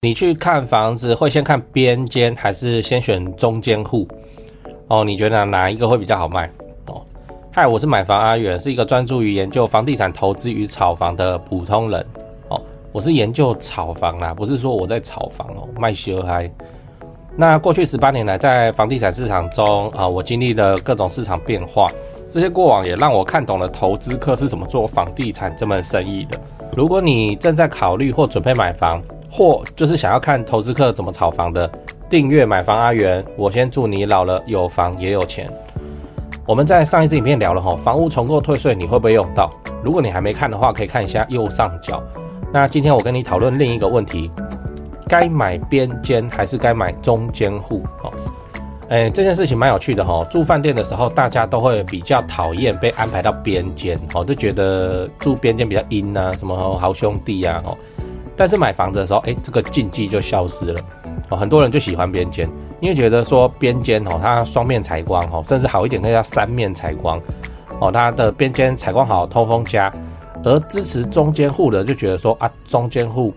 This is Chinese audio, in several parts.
你去看房子会先看边间还是先选中间户？哦，你觉得哪一个会比较好卖？哦，嗨，我是买房阿元，是一个专注于研究房地产投资与炒房的普通人。哦，我是研究炒房啦，不是说我在炒房哦，卖修嗨。那过去十八年来，在房地产市场中啊，我经历了各种市场变化，这些过往也让我看懂了投资客是怎么做房地产这门生意的。如果你正在考虑或准备买房，或就是想要看投资客怎么炒房的，订阅买房阿元，我先祝你老了有房也有钱。我们在上一支影片聊了哈，房屋重购退税你会不会用到？如果你还没看的话，可以看一下右上角。那今天我跟你讨论另一个问题，该买边间还是该买中间户？哦，哎，这件事情蛮有趣的哈。住饭店的时候，大家都会比较讨厌被安排到边间，哦，就觉得住边间比较阴啊，什么好兄弟呀，哦。但是买房子的时候，哎，这个禁忌就消失了哦。很多人就喜欢边间，因为觉得说边间哦，它双面采光哦，甚至好一点可以叫三面采光哦。它的边间采光好，通风佳。而支持中间户的就觉得说啊，中间户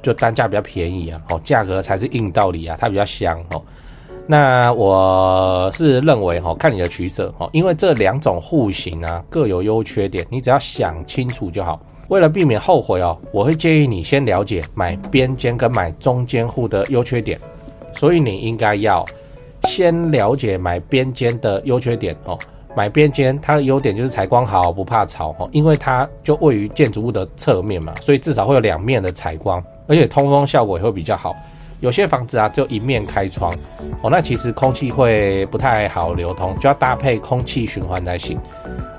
就单价比较便宜啊，哦，价格才是硬道理啊，它比较香哦。那我是认为哈，看你的取舍哦，因为这两种户型啊各有优缺点，你只要想清楚就好。为了避免后悔哦，我会建议你先了解买边间跟买中间户的优缺点，所以你应该要先了解买边间的优缺点哦。买边间它的优点就是采光好，不怕潮哦，因为它就位于建筑物的侧面嘛，所以至少会有两面的采光，而且通风效果也会比较好。有些房子啊，只有一面开窗哦，那其实空气会不太好流通，就要搭配空气循环才行。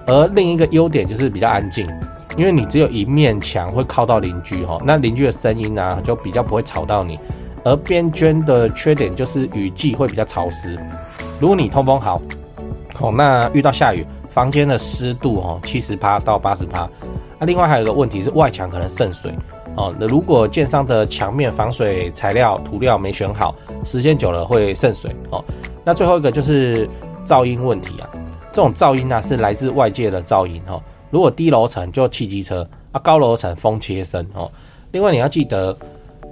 而另一个优点就是比较安静。因为你只有一面墙会靠到邻居哈，那邻居的声音啊就比较不会吵到你。而边间的缺点就是雨季会比较潮湿。如果你通风好，哦，那遇到下雨，房间的湿度哦七十趴到八十趴。那另外还有一个问题是外墙可能渗水哦。那如果建商的墙面防水材料涂料没选好，时间久了会渗水哦。那最后一个就是噪音问题啊，这种噪音呢是来自外界的噪音哈。如果低楼层就汽机车啊，高楼层风切身哦。另外你要记得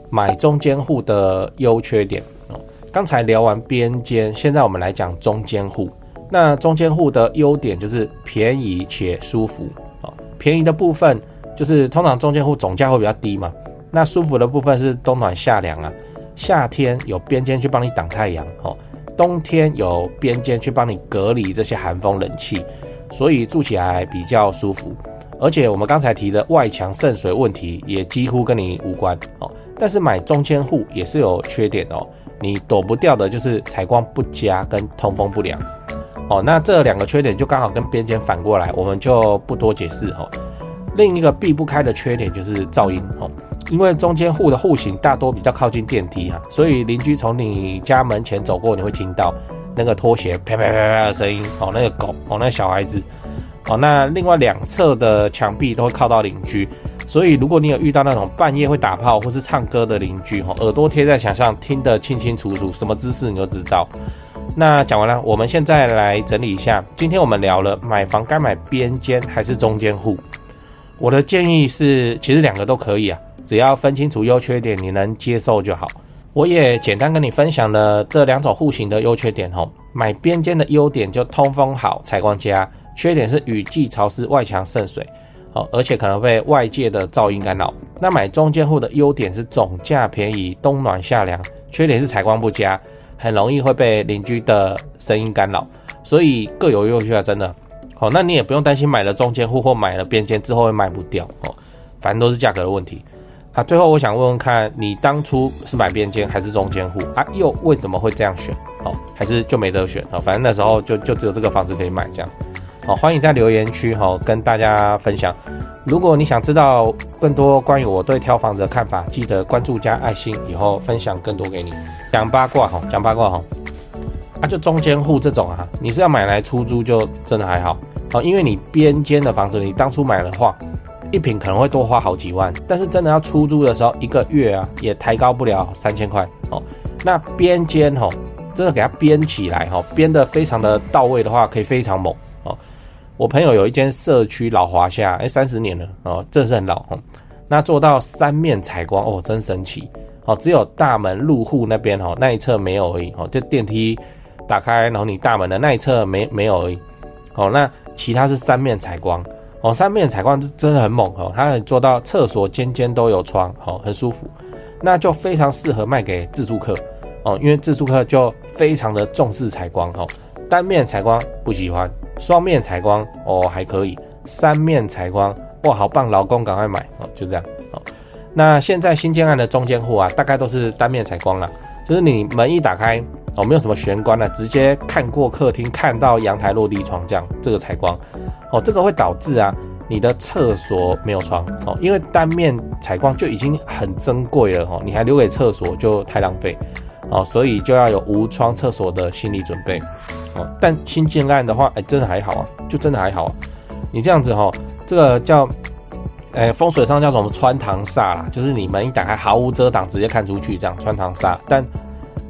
买中间户的优缺点哦。刚才聊完边间，现在我们来讲中间户。那中间户的优点就是便宜且舒服哦。便宜的部分就是通常中间户总价会比较低嘛。那舒服的部分是冬暖夏凉啊。夏天有边间去帮你挡太阳哦，冬天有边间去帮你隔离这些寒风冷气。所以住起来比较舒服，而且我们刚才提的外墙渗水问题也几乎跟你无关哦。但是买中间户也是有缺点哦，你躲不掉的就是采光不佳跟通风不良哦。那这两个缺点就刚好跟边间反过来，我们就不多解释哦。另一个避不开的缺点就是噪音哦，因为中间户的户型大多比较靠近电梯哈，所以邻居从你家门前走过，你会听到。那个拖鞋啪啪啪啪的声音哦，那个狗哦，那个小孩子哦，那另外两侧的墙壁都会靠到邻居，所以如果你有遇到那种半夜会打炮或是唱歌的邻居哦，耳朵贴在墙上听得清清楚楚，什么姿势你都知道。那讲完了，我们现在来整理一下，今天我们聊了买房该买边间还是中间户。我的建议是，其实两个都可以啊，只要分清楚优缺点，你能接受就好。我也简单跟你分享了这两种户型的优缺点哦。买边间的优点就通风好、采光佳，缺点是雨季潮湿、外墙渗水，哦，而且可能被外界的噪音干扰。那买中间户的优点是总价便宜、冬暖夏凉，缺点是采光不佳，很容易会被邻居的声音干扰。所以各有优缺啊，真的。好，那你也不用担心买了中间户或买了边间之后会卖不掉哦，反正都是价格的问题。啊，最后我想问问看你当初是买边间还是中间户啊？又为什么会这样选？哦，还是就没得选啊？反正那时候就就只有这个房子可以买这样。好，欢迎在留言区哈跟大家分享。如果你想知道更多关于我对挑房子的看法，记得关注加爱心，以后分享更多给你。讲八卦哈，讲八卦哈，啊，就中间户这种啊，你是要买来出租就真的还好哦，因为你边间的房子，你当初买的话，一平可能会多花好几万，但是真的要出租的时候，一个月啊也抬高不了三千块哦。那边间哈，真的给它编起来哈，编得非常的到位的话，可以非常猛哦。我朋友有一间社区老华夏，哎，三十年了哦，真是很老哦。那做到三面采光哦，真神奇哦。只有大门入户那边哦，那一侧没有而已哦。就电梯打开，然后你大门的那一侧没没有而已哦。那其他是三面采光哦，三面采光是真的很猛哦。它可以做到厕所间间都有窗哦，很舒服。那就非常适合卖给自住客哦，因为自住客就非常的重视采光哦。单面采光不喜欢，双面采光哦还可以，三面采光哇好棒，老公赶快买哦，就这样哦。那现在新建案的中间户啊，大概都是单面采光了，就是你门一打开哦，没有什么玄关了，直接看过客厅，看到阳台落地窗这样，这个采光哦，这个会导致啊你的厕所没有窗哦，因为单面采光就已经很珍贵了哦，你还留给厕所就太浪费哦，所以就要有无窗厕所的心理准备。哦，但新建案的话，哎，真的还好啊，就真的还好啊。你这样子哈，这个叫，哎，风水上叫什么穿堂煞啦，就是你门一打开，毫无遮挡，直接看出去，这样穿堂煞。但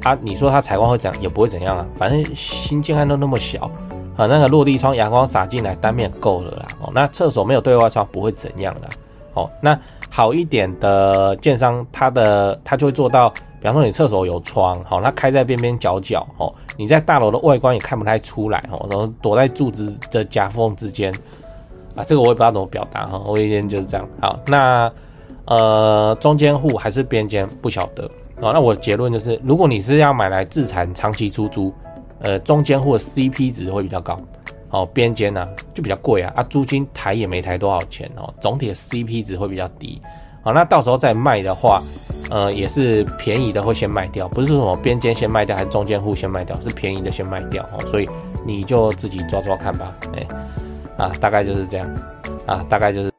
啊，你说它采光会怎样，也不会怎样啊，反正新建案都那么小，啊，那个落地窗阳光洒进来，单面够了啦。哦，那厕所没有对外窗，不会怎样的。哦，那好一点的建商，他的他就会做到。比方说你厕所有窗，好，它开在边边角角，哦，你在大楼的外观也看不太出来，哦，然后躲在柱子的夹缝之间，啊，这个我也不知道怎么表达，哈，我以前就是这样。好，那呃，中间户还是边间不晓得，哦，那我结论就是，如果你是要买来自产长期出租，呃，中间户的 CP 值会比较高，哦，边间呢就比较贵啊，啊，租金抬也没抬多少钱，哦，总体的 CP 值会比较低，好，那到时候再卖的话。呃，也是便宜的会先卖掉，不是说什么边间先卖掉，还是中间户先卖掉，是便宜的先卖掉哦，所以你就自己抓抓看吧，哎，啊，大概就是这样，啊，大概就是。